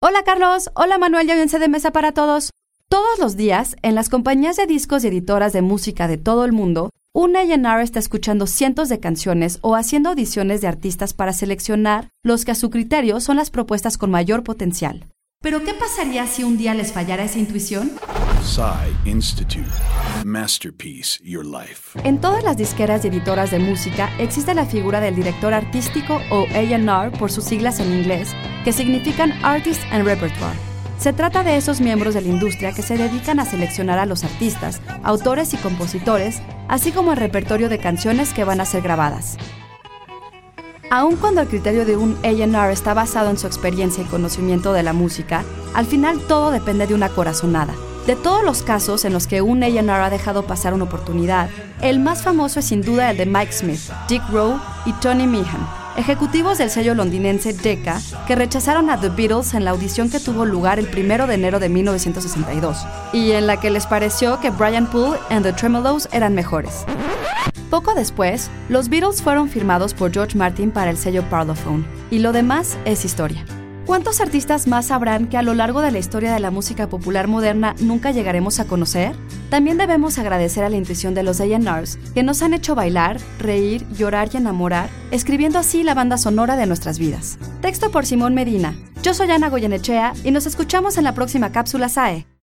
Hola Carlos, hola Manuel y audiencia de mesa para todos. Todos los días, en las compañías de discos y editoras de música de todo el mundo, un A&R está escuchando cientos de canciones o haciendo audiciones de artistas para seleccionar los que a su criterio son las propuestas con mayor potencial. Pero ¿qué pasaría si un día les fallara esa intuición? Institute. Masterpiece Your Life. En todas las disqueras y editoras de música existe la figura del director artístico o A&R por sus siglas en inglés, que significan Artist and Repertoire. Se trata de esos miembros de la industria que se dedican a seleccionar a los artistas, autores y compositores, así como el repertorio de canciones que van a ser grabadas. Aun cuando el criterio de un A&R está basado en su experiencia y conocimiento de la música, al final todo depende de una corazonada. De todos los casos en los que un A&R ha dejado pasar una oportunidad, el más famoso es sin duda el de Mike Smith, Dick Rowe y Tony Meehan, ejecutivos del sello londinense Decca, que rechazaron a The Beatles en la audición que tuvo lugar el 1 de enero de 1962, y en la que les pareció que Brian Poole and The Tremolos eran mejores. Poco después, los Beatles fueron firmados por George Martin para el sello Parlophone, y lo demás es historia. ¿Cuántos artistas más sabrán que a lo largo de la historia de la música popular moderna nunca llegaremos a conocer? También debemos agradecer a la intuición de los A&Rs que nos han hecho bailar, reír, llorar y enamorar, escribiendo así la banda sonora de nuestras vidas. Texto por Simón Medina. Yo soy Ana Goyenechea y nos escuchamos en la próxima cápsula SAE.